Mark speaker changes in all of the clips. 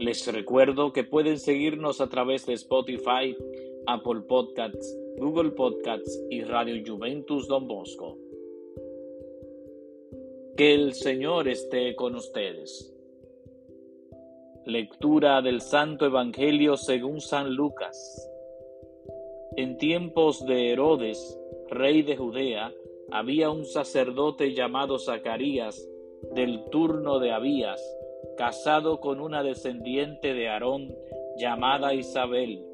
Speaker 1: Les recuerdo que pueden seguirnos a través de Spotify, Apple Podcasts, Google Podcasts y Radio Juventus Don Bosco. Que el Señor esté con ustedes. Lectura del Santo Evangelio según San Lucas. En tiempos de Herodes, rey de Judea, había un sacerdote llamado Zacarías, del turno de Abías, casado con una descendiente de Aarón llamada Isabel.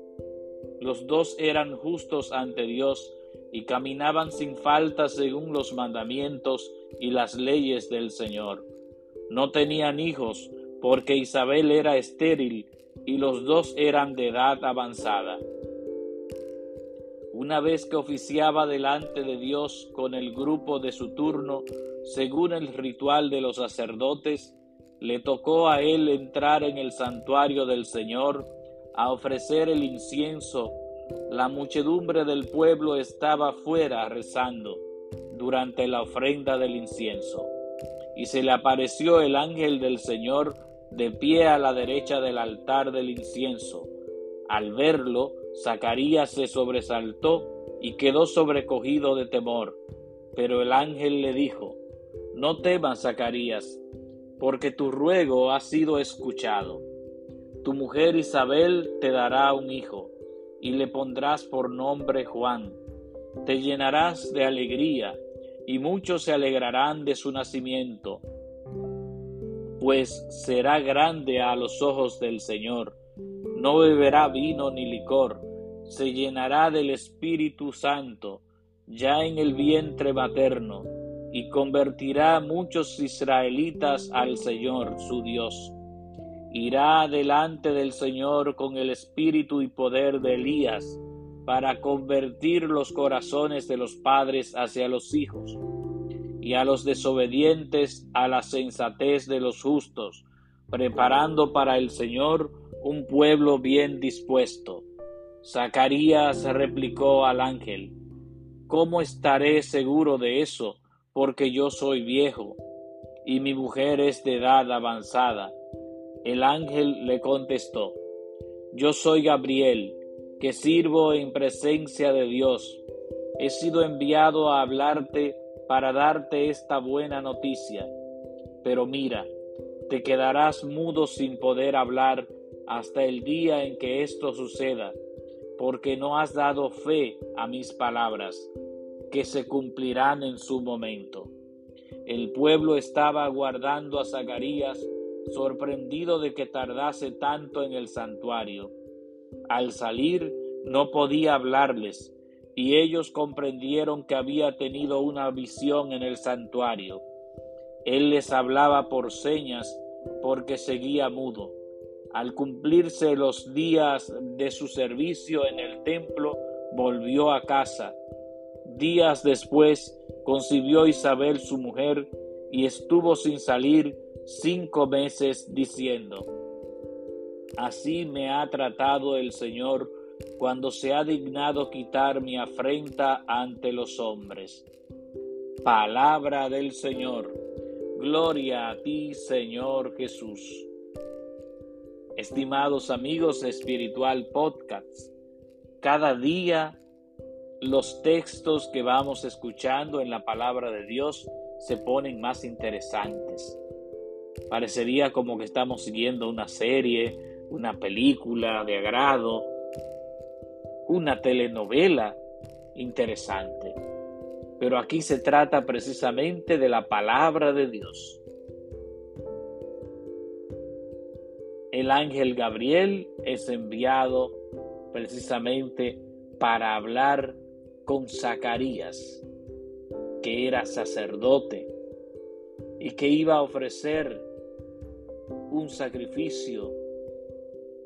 Speaker 1: Los dos eran justos ante Dios y caminaban sin falta según los mandamientos y las leyes del Señor. No tenían hijos, porque Isabel era estéril y los dos eran de edad avanzada. Una vez que oficiaba delante de Dios con el grupo de su turno, según el ritual de los sacerdotes, le tocó a él entrar en el santuario del Señor a ofrecer el incienso. La muchedumbre del pueblo estaba fuera rezando durante la ofrenda del incienso. Y se le apareció el ángel del Señor de pie a la derecha del altar del incienso. Al verlo, Zacarías se sobresaltó y quedó sobrecogido de temor. Pero el ángel le dijo, No temas, Zacarías, porque tu ruego ha sido escuchado. Tu mujer Isabel te dará un hijo, y le pondrás por nombre Juan. Te llenarás de alegría y muchos se alegrarán de su nacimiento, pues será grande a los ojos del Señor. No beberá vino ni licor, se llenará del Espíritu Santo ya en el vientre materno, y convertirá muchos israelitas al Señor su Dios. Irá delante del Señor con el espíritu y poder de Elías, para convertir los corazones de los padres hacia los hijos y a los desobedientes a la sensatez de los justos, preparando para el Señor un pueblo bien dispuesto. Zacarías replicó al ángel, ¿Cómo estaré seguro de eso? Porque yo soy viejo y mi mujer es de edad avanzada. El ángel le contestó, Yo soy Gabriel, que sirvo en presencia de Dios. He sido enviado a hablarte para darte esta buena noticia. Pero mira, te quedarás mudo sin poder hablar hasta el día en que esto suceda, porque no has dado fe a mis palabras, que se cumplirán en su momento. El pueblo estaba aguardando a Zacarías, sorprendido de que tardase tanto en el santuario. Al salir no podía hablarles, y ellos comprendieron que había tenido una visión en el santuario. Él les hablaba por señas porque seguía mudo. Al cumplirse los días de su servicio en el templo, volvió a casa. Días después concibió Isabel su mujer y estuvo sin salir cinco meses diciendo, Así me ha tratado el Señor cuando se ha dignado quitar mi afrenta ante los hombres. Palabra del Señor. Gloria a ti, Señor Jesús. Estimados amigos Espiritual Podcast, cada día los textos que vamos escuchando en la palabra de Dios se ponen más interesantes. Parecería como que estamos siguiendo una serie, una película de agrado, una telenovela interesante. Pero aquí se trata precisamente de la palabra de Dios. El ángel Gabriel es enviado precisamente para hablar con Zacarías, que era sacerdote y que iba a ofrecer un sacrificio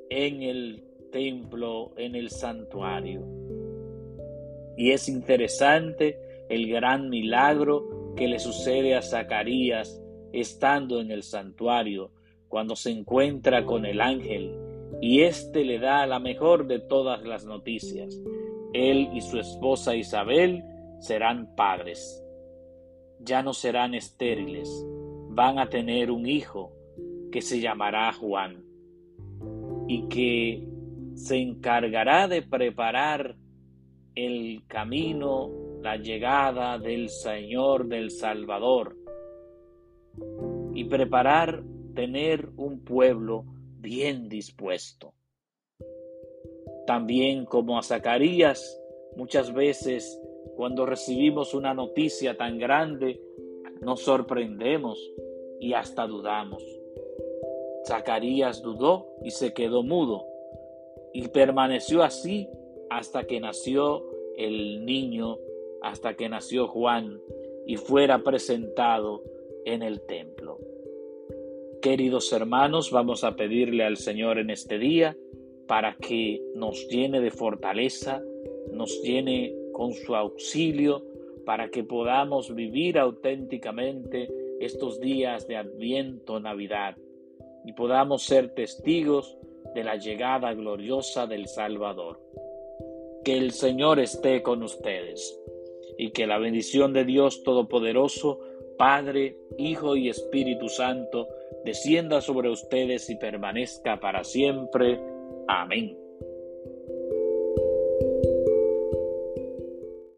Speaker 1: en el templo, en el santuario. Y es interesante el gran milagro que le sucede a Zacarías estando en el santuario, cuando se encuentra con el ángel, y éste le da la mejor de todas las noticias. Él y su esposa Isabel serán padres. Ya no serán estériles, van a tener un hijo que se llamará Juan y que se encargará de preparar el camino, la llegada del Señor, del Salvador, y preparar tener un pueblo bien dispuesto. También como a Zacarías, muchas veces cuando recibimos una noticia tan grande, nos sorprendemos y hasta dudamos. Zacarías dudó y se quedó mudo, y permaneció así hasta que nació el niño, hasta que nació Juan y fuera presentado en el templo. Queridos hermanos, vamos a pedirle al Señor en este día para que nos llene de fortaleza, nos llene con su auxilio, para que podamos vivir auténticamente estos días de Adviento, Navidad, y podamos ser testigos de la llegada gloriosa del Salvador. Que el Señor esté con ustedes y que la bendición de Dios Todopoderoso, Padre, Hijo y Espíritu Santo, descienda sobre ustedes y permanezca para siempre. Amén.